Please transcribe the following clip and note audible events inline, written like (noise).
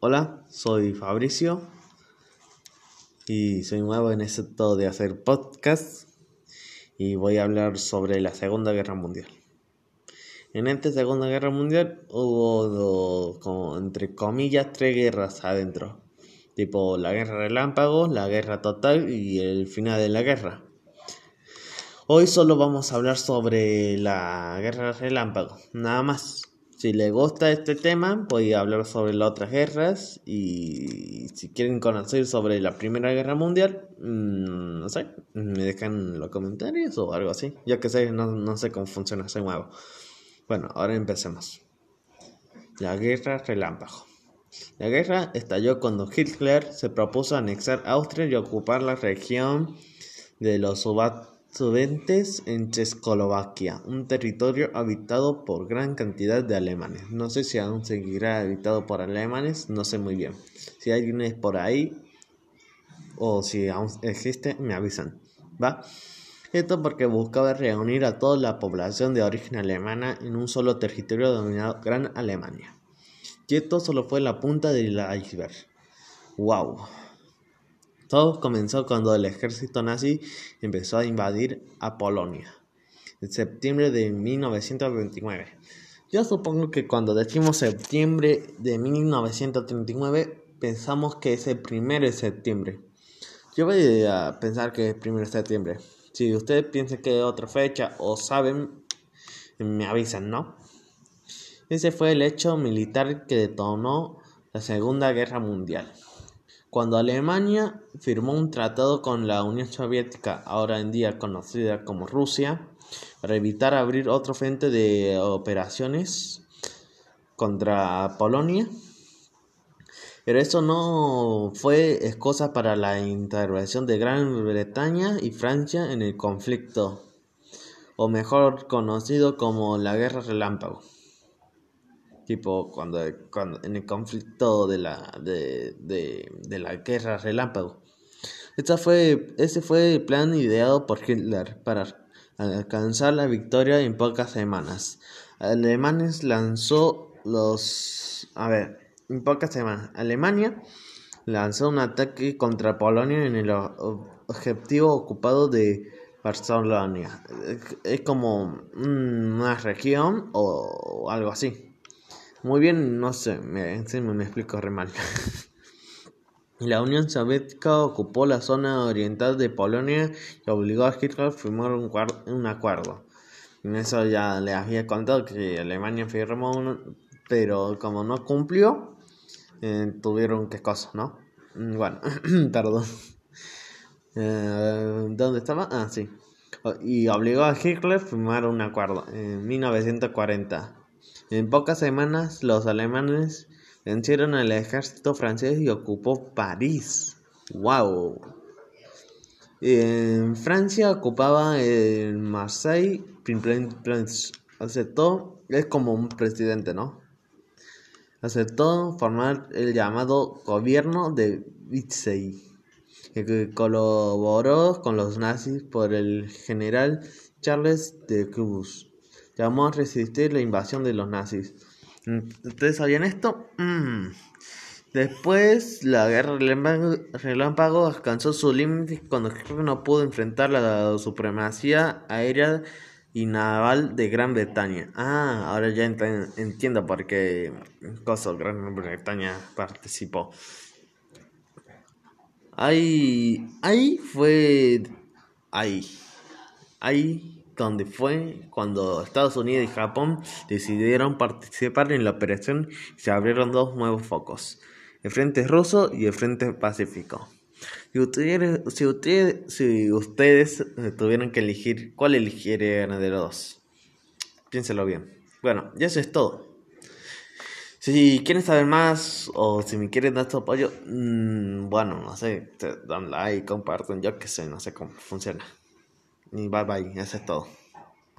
Hola, soy Fabricio y soy nuevo en esto de hacer podcast y voy a hablar sobre la Segunda Guerra Mundial. En esta Segunda Guerra Mundial hubo, como, entre comillas, tres guerras adentro. Tipo la guerra relámpago, la guerra total y el final de la guerra. Hoy solo vamos a hablar sobre la guerra relámpago, nada más. Si les gusta este tema, voy hablar sobre las otras guerras y si quieren conocer sobre la Primera Guerra Mundial, mm, no sé, me dejan los comentarios o algo así. Ya que sé, no, no sé cómo funciona ese nuevo. Bueno, ahora empecemos. La Guerra Relámpago. La guerra estalló cuando Hitler se propuso anexar Austria y ocupar la región de los Subat Sudentes en Checoslovaquia, un territorio habitado por gran cantidad de alemanes. No sé si aún seguirá habitado por alemanes, no sé muy bien. Si alguien es por ahí o si aún existe, me avisan. ¿Va? Esto porque buscaba reunir a toda la población de origen alemana en un solo territorio denominado Gran Alemania. Y esto solo fue la punta del iceberg. ¡Wow! Todo comenzó cuando el ejército nazi empezó a invadir a Polonia en septiembre de 1929. Yo supongo que cuando decimos septiembre de 1939 pensamos que es el primero de septiembre. Yo voy a pensar que es el primero de septiembre. Si ustedes piensan que es otra fecha o saben, me avisan, ¿no? Ese fue el hecho militar que detonó la Segunda Guerra Mundial. Cuando Alemania firmó un tratado con la Unión Soviética, ahora en día conocida como Rusia, para evitar abrir otro frente de operaciones contra Polonia. Pero eso no fue excusa para la intervención de Gran Bretaña y Francia en el conflicto, o mejor conocido como la Guerra Relámpago tipo cuando, cuando en el conflicto de la, de, de, de la guerra relámpago. Esta fue, ese fue el plan ideado por Hitler para alcanzar la victoria en pocas semanas. Alemanes lanzó los... A ver, en pocas semanas. Alemania lanzó un ataque contra Polonia en el objetivo ocupado de Barcelona. Es como una región o algo así. Muy bien, no sé, me, me explico re mal. (laughs) La Unión Soviética ocupó la zona oriental de Polonia y obligó a Hitler a firmar un, un acuerdo. En eso ya le había contado que Alemania firmó uno, pero como no cumplió, eh, tuvieron que cosas, ¿no? Mm, bueno, (clears throat) perdón. Eh, ¿Dónde estaba? Ah, sí. Y obligó a Hitler a firmar un acuerdo en 1940. En pocas semanas los alemanes vencieron al ejército francés y ocupó París. ¡Wow! En Francia ocupaba el Marseille. Aceptó, es como un presidente, ¿no? Aceptó formar el llamado gobierno de Vichy, que colaboró con los nazis por el general Charles de Cruz llamó a resistir la invasión de los nazis. ¿Ustedes sabían esto? Mm. Después, la guerra relámpago alcanzó su límite cuando no pudo enfrentar la supremacía aérea y naval de Gran Bretaña. Ah, ahora ya entiendo por qué cosa Gran Bretaña participó. Ahí, ahí fue, ahí, ahí donde fue cuando Estados Unidos y Japón decidieron participar en la operación y se abrieron dos nuevos focos, el Frente Ruso y el Frente Pacífico. Si ustedes, si ustedes, si ustedes tuvieran que elegir, ¿cuál elegirían de los dos? Piénselo bien. Bueno, ya eso es todo. Si quieren saber más o si me quieren dar su apoyo, mmm, bueno, no sé, dan like, comparten, yo qué sé, no sé cómo funciona. Bye bye, eso es todo.